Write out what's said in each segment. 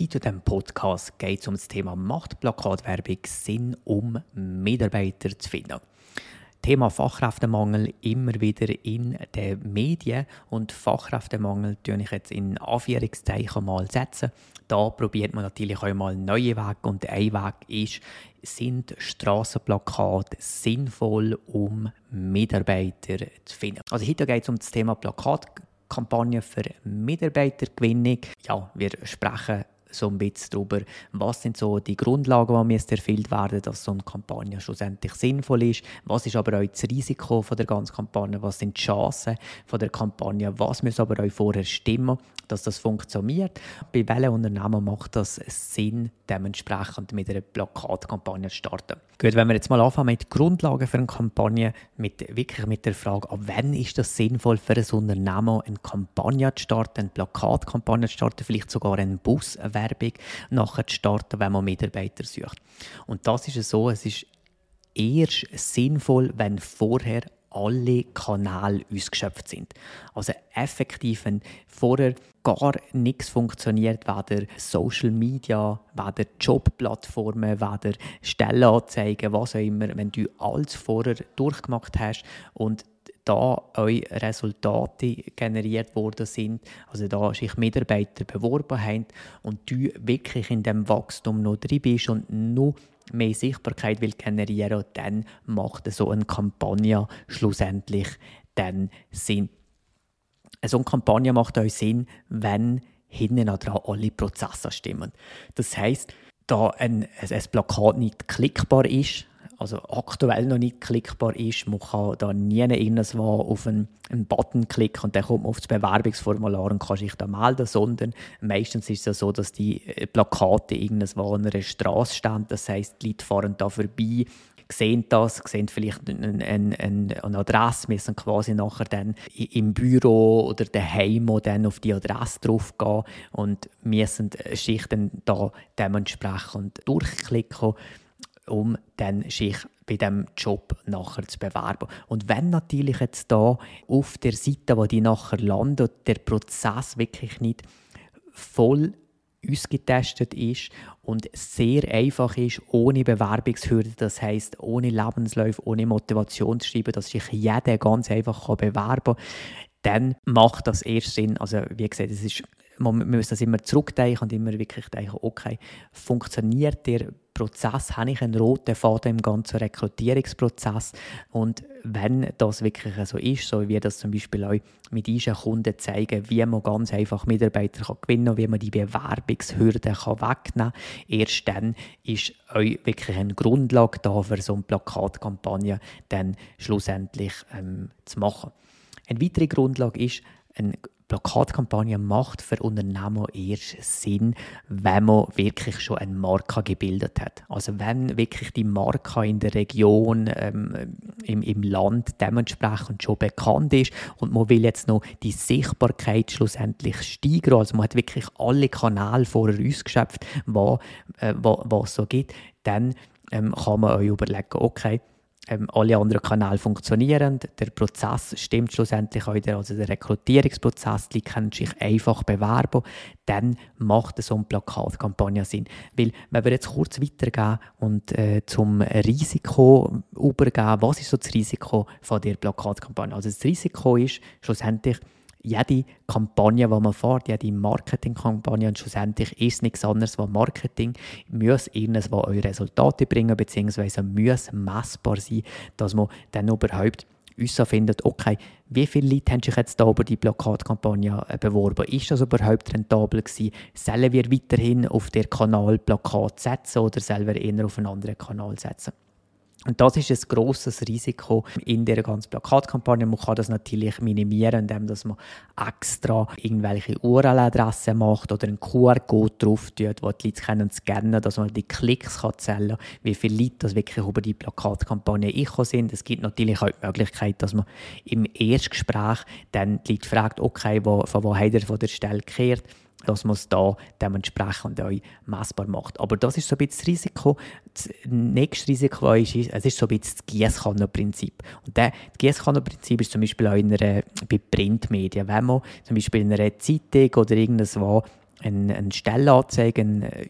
Heute in diesem Podcast geht es um das Thema Machtplakatwerbung, Sinn, um Mitarbeiter zu finden. Thema Fachkräftemangel immer wieder in den Medien und Fachkräftemangel tue ich jetzt in Anführungszeichen mal setzen. Da probiert man natürlich auch mal neue Wege und ein Weg ist, sind Strassenplakate sinnvoll, um Mitarbeiter zu finden. Also heute geht es um das Thema Plakatkampagne für Mitarbeitergewinnung. Ja, wir sprechen so ein bisschen darüber, was sind so die Grundlagen, die erfüllt werden, dass so eine Kampagne schlussendlich sinnvoll ist. Was ist aber auch das Risiko von der ganzen Kampagne? Was sind die Chancen von der Kampagne? Was muss aber auch vorher stimmen, dass das funktioniert? Bei welchen Unternehmen macht das Sinn, dementsprechend mit einer Plakatkampagne zu starten? Gut, wenn wir jetzt mal anfangen mit Grundlagen für eine Kampagne, mit, wirklich mit der Frage, ab wann ist das sinnvoll für ein Unternehmen, eine Kampagne zu starten, eine Plakatkampagne zu starten, vielleicht sogar einen Bus, Werbung nachher zu starten, wenn man Mitarbeiter sucht. Und das ist so, es ist erst sinnvoll, wenn vorher alle Kanäle ausgeschöpft sind. Also effektiv, wenn vorher gar nichts funktioniert, weder Social Media, weder Jobplattformen, weder Stellenanzeigen, was auch immer, wenn du alles vorher durchgemacht hast und da eure Resultate generiert worden sind, also da sich Mitarbeiter beworben haben und du wirklich in dem Wachstum noch drin bist und noch mehr Sichtbarkeit will generieren, dann macht so eine Kampagne schlussendlich dann Sinn. So eine Kampagne macht auch Sinn, wenn hinten dran alle Prozesse stimmen. Das heißt, da ein, ein Plakat nicht klickbar ist, also aktuell noch nicht klickbar ist. Man kann da nie irgendwas auf einen, einen, Button klicken und dann kommt man auf das Bewerbungsformular und kann sich da melden, sondern meistens ist es so, dass die äh, Plakate irgendwo an einer Straße stehen. Das heisst, die Leute fahren da vorbei, sehen das, sehen vielleicht eine, eine, eine Adresse, müssen quasi nachher dann im Büro oder daheim dann auf die Adresse drauf gehen und müssen sich dann da dementsprechend durchklicken um dann sich bei dem Job nachher zu bewerben. Und wenn natürlich jetzt da auf der Seite, wo die nachher landet, der Prozess wirklich nicht voll ausgetestet ist und sehr einfach ist, ohne Bewerbungshürde, das heißt ohne Lebensläufe, ohne Motivation zu schreiben, dass sich jeder ganz einfach bewerben kann, dann macht das erst Sinn. Also wie gesagt, es ist man muss das immer zurückdenken und immer wirklich denken, okay, funktioniert der Prozess, habe ich einen roten Faden im ganzen Rekrutierungsprozess und wenn das wirklich so ist, so wie das zum Beispiel auch mit diesen Kunden zeigen, wie man ganz einfach Mitarbeiter kann gewinnen kann, wie man die Bewerbungshürden kann wegnehmen kann, erst dann ist euch wirklich eine Grundlage da für so eine Plakatkampagne dann schlussendlich ähm, zu machen. Eine weitere Grundlage ist, eine Plakatkampagne macht für Unternehmen erst Sinn, wenn man wirklich schon eine Marke gebildet hat. Also wenn wirklich die Marke in der Region, ähm, im, im Land dementsprechend schon bekannt ist und man will jetzt noch die Sichtbarkeit schlussendlich steigern, also man hat wirklich alle Kanäle vorher ausgeschöpft, was äh, es so gibt, dann ähm, kann man euch überlegen, okay, ähm, alle anderen Kanäle funktionieren, der Prozess stimmt schlussendlich auch wieder, also der Rekrutierungsprozess, die können sich einfach bewerben, dann macht so eine Plakatkampagne Sinn. Weil, wenn wir jetzt kurz weitergehen und äh, zum Risiko übergehen, was ist so das Risiko von der Plakatkampagne? Also das Risiko ist schlussendlich, jede Kampagne, die man fährt, jede Marketingkampagne, und schlussendlich ist nichts anderes als Marketing, muss irgendwas eure Resultate bringen, beziehungsweise muss messbar sein, dass man dann überhaupt uns findet, okay, wie viele Leute haben sich jetzt da über die Plakatkampagne äh, beworben? Ist das überhaupt rentabel gewesen? Sollen wir weiterhin auf der Kanal Plakat setzen oder sollen wir eher auf einen anderen Kanal setzen? Und das ist ein grosses Risiko in der ganzen Plakatkampagne. Man kann das natürlich minimieren, indem man extra irgendwelche URL-Adressen macht oder einen QR-Code drauf tut, wo die Leute können dass man die Klicks kann zählen kann, wie viele Leute das wirklich über die Plakatkampagne eingekommen sind. Es gibt natürlich auch die Möglichkeit, dass man im Erstgespräch dann die Leute fragt, okay, wo, von wo hat er von der Stelle gekehrt? Dass man es da dementsprechend auch messbar macht. Aber das ist so ein bisschen das Risiko. Das nächste Risiko ist, es ist so ein bisschen das Gießkannenprinzip. Und das Gießkannenprinzip ist zum Beispiel auch in einer, bei Printmedien. Wenn man zum Beispiel in einer Zeitung oder irgendwas eine, eine Stellenanzeige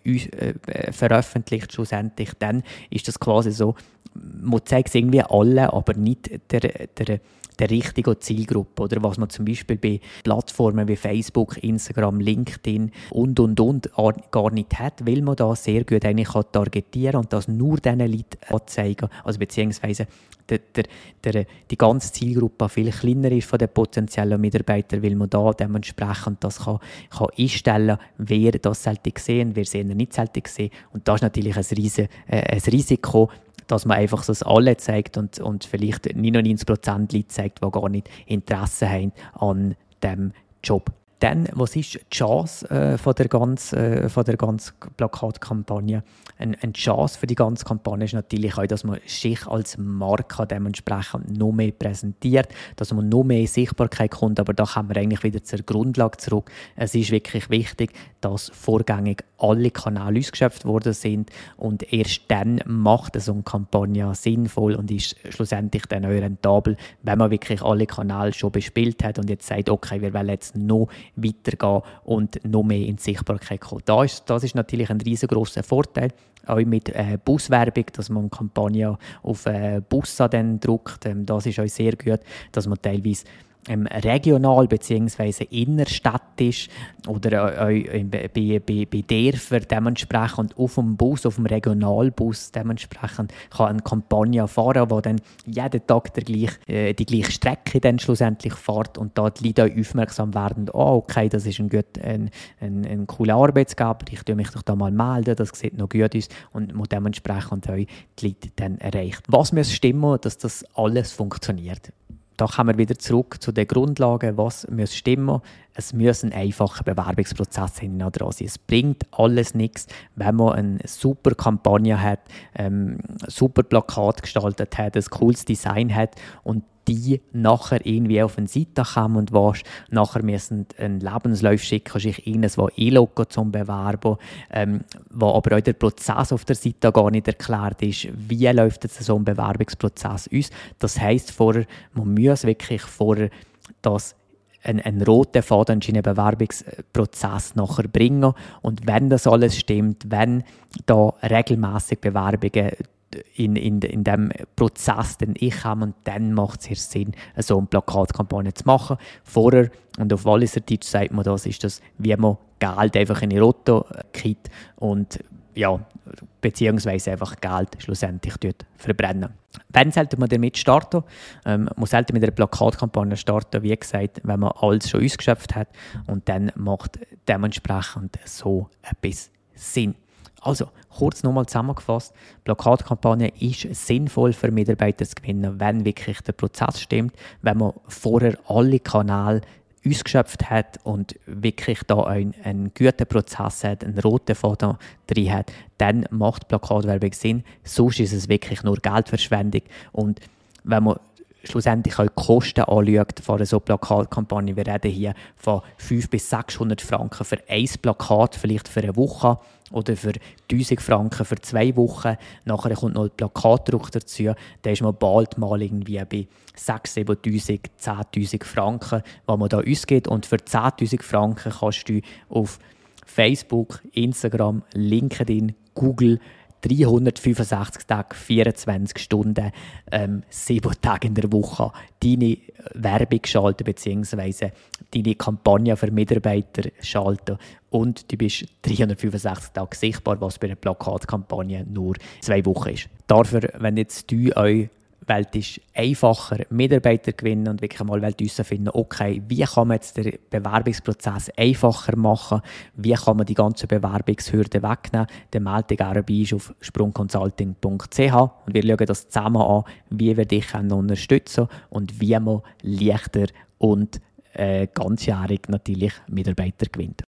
äh, äh, veröffentlicht schlussendlich, dann ist das quasi so, man zeigt es irgendwie alle, aber nicht der, der der richtigen Zielgruppe. Oder was man zum Beispiel bei Plattformen wie Facebook, Instagram, LinkedIn und und und gar nicht hat, weil man da sehr gut eigentlich targetieren und das nur diesen Leuten anzeigen, also beziehungsweise der, der, der, die ganze Zielgruppe viel kleiner ist von den potenziellen Mitarbeitern, weil man da dementsprechend das kann, kann einstellen wer das sollte sehen, wer es nicht sollte sehen. Und das ist natürlich ein, riesen, äh, ein Risiko, dass man einfach das alle zeigt und, und vielleicht 99% Leute zeigt, die gar nicht Interesse haben an dem Job. Dann, was ist die Chance äh, von, der ganzen, äh, ganzen Plakatkampagne? Ein, eine Chance für die ganze Kampagne ist natürlich auch, dass man sich als Marke dementsprechend noch mehr präsentiert, dass man noch mehr Sichtbarkeit kommt, aber da kommen wir eigentlich wieder zur Grundlage zurück. Es ist wirklich wichtig, dass vorgängig alle Kanäle ausgeschöpft worden sind und erst dann macht so eine Kampagne sinnvoll und ist schlussendlich dann auch rentabel, wenn man wirklich alle Kanäle schon bespielt hat und jetzt sagt, okay, wir wollen jetzt noch weitergehen und noch mehr in die Sichtbarkeit kommen. Das ist, das ist natürlich ein riesengroßer Vorteil, auch mit äh, Buswerbung, dass man Kampagne auf äh, Busse dann druckt. Ähm, das ist auch sehr gut, dass man teilweise ähm, regional bzw. innerstädtisch oder äh, bei, bei, bei Dörfern dementsprechend auf dem Bus, auf dem Regionalbus dementsprechend kann eine Kampagne fahren, die dann jeden Tag der gleich, äh, die gleiche Strecke dann schlussendlich fährt und da die Leute aufmerksam werden, oh okay, das ist ein, gut, ein, ein, ein cooler Arbeitsgeber, ich tue mich doch da mal melden, das sieht noch gut aus und man dementsprechend die Leute dann erreicht. Was muss stimmen, dass das alles funktioniert? Da kommen wir wieder zurück zu den Grundlagen, was muss stimmen. Es muss ein einfacher Bewerbungsprozess sein. Es bringt alles nichts, wenn man eine super Kampagne hat, ähm, super Plakat gestaltet hat, ein cooles Design hat und die nachher irgendwie auf eine Seite kommen und was nachher müssen einen Lebenslauf schicken, sich irgendwo einloggen zum Bewerben, ähm, wo aber auch der Prozess auf der Seite gar nicht erklärt ist, wie läuft jetzt so ein Bewerbungsprozess aus. Das heisst, vorher, man muss wirklich vorher das einen, einen roten Faden in den Bewerbungsprozess nachher bringen. Und wenn das alles stimmt, wenn da regelmäßig Bewerbungen in, in, in dem Prozess den ich habe und dann macht es erst Sinn, so eine Plakatkampagne zu machen. Vorher, und auf Walliser Deutsch sagt man das, ist das, wie man Geld einfach in die Rotto kippt und ja, beziehungsweise einfach Geld schlussendlich dort verbrennen. Wann sollte man damit starten? Ähm, man sollte mit einer Plakatkampagne starten, wie gesagt, wenn man alles schon ausgeschöpft hat und dann macht dementsprechend so etwas Sinn. Also, kurz nochmal zusammengefasst, Plakatkampagne ist sinnvoll für Mitarbeiter zu gewinnen, wenn wirklich der Prozess stimmt, wenn man vorher alle Kanäle ausgeschöpft hat und wirklich da einen, einen guten Prozess hat, einen roten Faden drin hat, dann macht Plakatwerbung Sinn. Sonst ist es wirklich nur Geldverschwendung. Und wenn man schlussendlich auch die Kosten anschaut von so Plakatkampagne, wir reden hier von 500 bis 600 Franken für ein Plakat, vielleicht für eine Woche oder für 1000 Franken für zwei Wochen. Nachher kommt noch ein Plakatdruck dazu. Da ist man bald mal irgendwie bei 6.000, 7.000, 10.000 Franken, was man da ausgeht. Und für 10.000 Franken kannst du auf Facebook, Instagram, LinkedIn, Google 365 Tage, 24 Stunden, ähm, 7 Tage in der Woche deine Werbung schalten bzw. deine Kampagne für Mitarbeiter schalten und du bist 365 Tage sichtbar, was bei einer Plakatkampagne nur zwei Wochen ist. Dafür, wenn jetzt du euch Welt ist einfacher, Mitarbeiter gewinnen und wirklich mal herausfinden, okay, wie kann man jetzt den Bewerbungsprozess einfacher machen, wie kann man die ganzen Bewerbungshürden wegnehmen, dann melde dich gerne bei auf sprungconsulting.ch und wir schauen das zusammen an, wie wir dich unterstützen können und wie man leichter und äh, ganzjährig natürlich Mitarbeiter gewinnt.